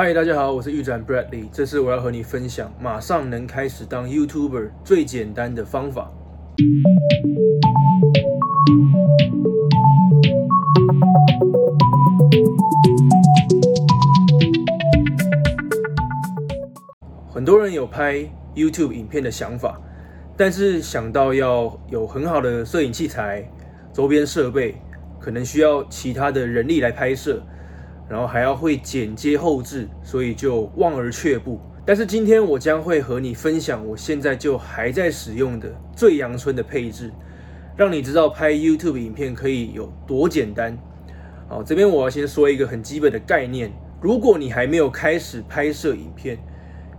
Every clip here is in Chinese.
嗨，大家好，我是玉展 Bradley，这次我要和你分享马上能开始当 YouTuber 最简单的方法。很多人有拍 YouTube 影片的想法，但是想到要有很好的摄影器材、周边设备，可能需要其他的人力来拍摄。然后还要会剪接后置，所以就望而却步。但是今天我将会和你分享我现在就还在使用的最阳春的配置，让你知道拍 YouTube 影片可以有多简单。好，这边我要先说一个很基本的概念：如果你还没有开始拍摄影片，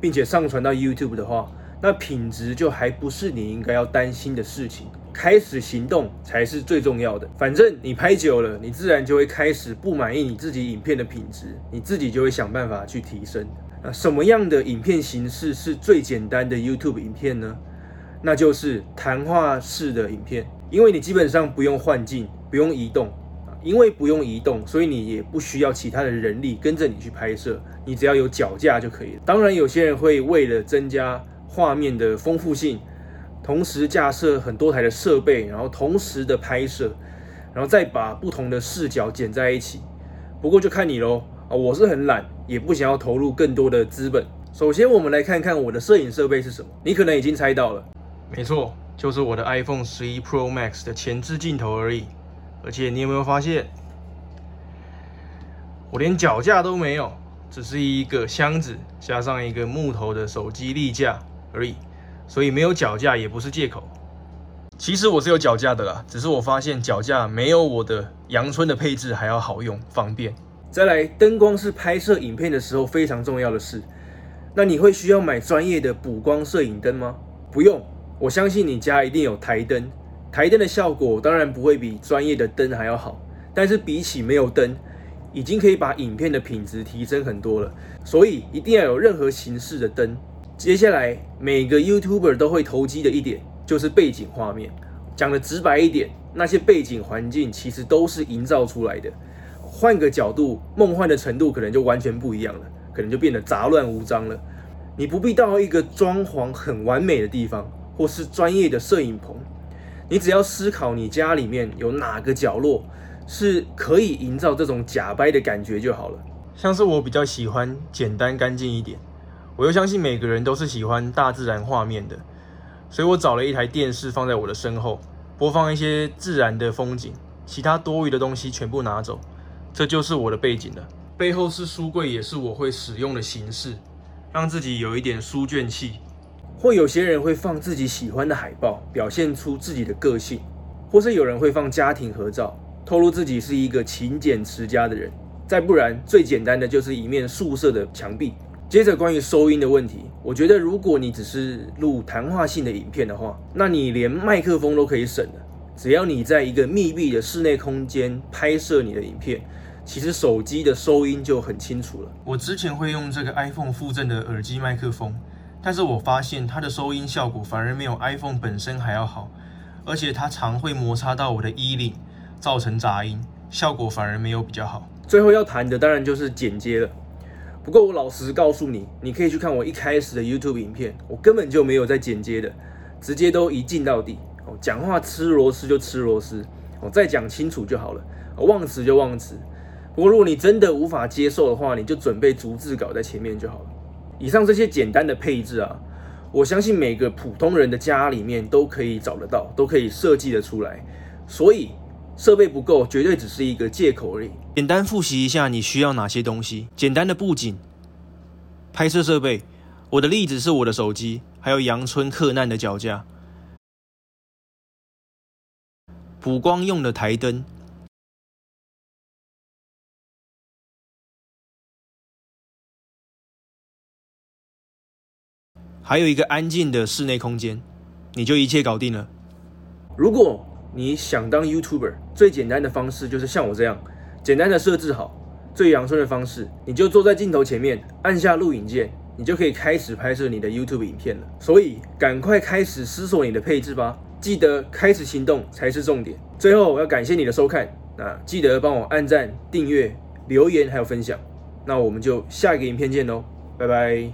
并且上传到 YouTube 的话，那品质就还不是你应该要担心的事情。开始行动才是最重要的。反正你拍久了，你自然就会开始不满意你自己影片的品质，你自己就会想办法去提升。那什么样的影片形式是最简单的 YouTube 影片呢？那就是谈话式的影片，因为你基本上不用换镜，不用移动，因为不用移动，所以你也不需要其他的人力跟着你去拍摄，你只要有脚架就可以了。当然，有些人会为了增加画面的丰富性。同时架设很多台的设备，然后同时的拍摄，然后再把不同的视角剪在一起。不过就看你喽啊！我是很懒，也不想要投入更多的资本。首先，我们来看看我的摄影设备是什么。你可能已经猜到了，没错，就是我的 iPhone 11 Pro Max 的前置镜头而已。而且你有没有发现，我连脚架都没有，只是一个箱子加上一个木头的手机立架而已。所以没有脚架也不是借口。其实我是有脚架的啦，只是我发现脚架没有我的阳春的配置还要好用方便。再来，灯光是拍摄影片的时候非常重要的事。那你会需要买专业的补光摄影灯吗？不用，我相信你家一定有台灯。台灯的效果当然不会比专业的灯还要好，但是比起没有灯，已经可以把影片的品质提升很多了。所以一定要有任何形式的灯。接下来，每个 YouTuber 都会投机的一点就是背景画面。讲得直白一点，那些背景环境其实都是营造出来的。换个角度，梦幻的程度可能就完全不一样了，可能就变得杂乱无章了。你不必到一个装潢很完美的地方，或是专业的摄影棚，你只要思考你家里面有哪个角落是可以营造这种假掰的感觉就好了。像是我比较喜欢简单干净一点。我又相信每个人都是喜欢大自然画面的，所以我找了一台电视放在我的身后，播放一些自然的风景，其他多余的东西全部拿走，这就是我的背景了。背后是书柜，也是我会使用的形式，让自己有一点书卷气。或有些人会放自己喜欢的海报，表现出自己的个性；或是有人会放家庭合照，透露自己是一个勤俭持家的人。再不然，最简单的就是一面素色的墙壁。接着关于收音的问题，我觉得如果你只是录谈话性的影片的话，那你连麦克风都可以省了。只要你在一个密闭的室内空间拍摄你的影片，其实手机的收音就很清楚了。我之前会用这个 iPhone 附赠的耳机麦克风，但是我发现它的收音效果反而没有 iPhone 本身还要好，而且它常会摩擦到我的衣领，造成杂音，效果反而没有比较好。最后要谈的当然就是剪接了。不过我老实告诉你，你可以去看我一开始的 YouTube 影片，我根本就没有在剪接的，直接都一镜到底。哦，讲话吃螺丝就吃螺丝，哦，再讲清楚就好了，忘词就忘词。不过如果你真的无法接受的话，你就准备逐字稿在前面就好了。以上这些简单的配置啊，我相信每个普通人的家里面都可以找得到，都可以设计得出来。所以。设备不够，绝对只是一个借口而已。简单复习一下，你需要哪些东西？简单的布景、拍摄设备。我的例子是我的手机，还有阳春克难的脚架，补光用的台灯，还有一个安静的室内空间，你就一切搞定了。如果你想当 YouTuber，最简单的方式就是像我这样，简单的设置好最阳春的方式，你就坐在镜头前面，按下录影键，你就可以开始拍摄你的 YouTube 影片了。所以赶快开始思索你的配置吧，记得开始行动才是重点。最后我要感谢你的收看，那记得帮我按赞、订阅、留言还有分享。那我们就下一个影片见喽，拜拜。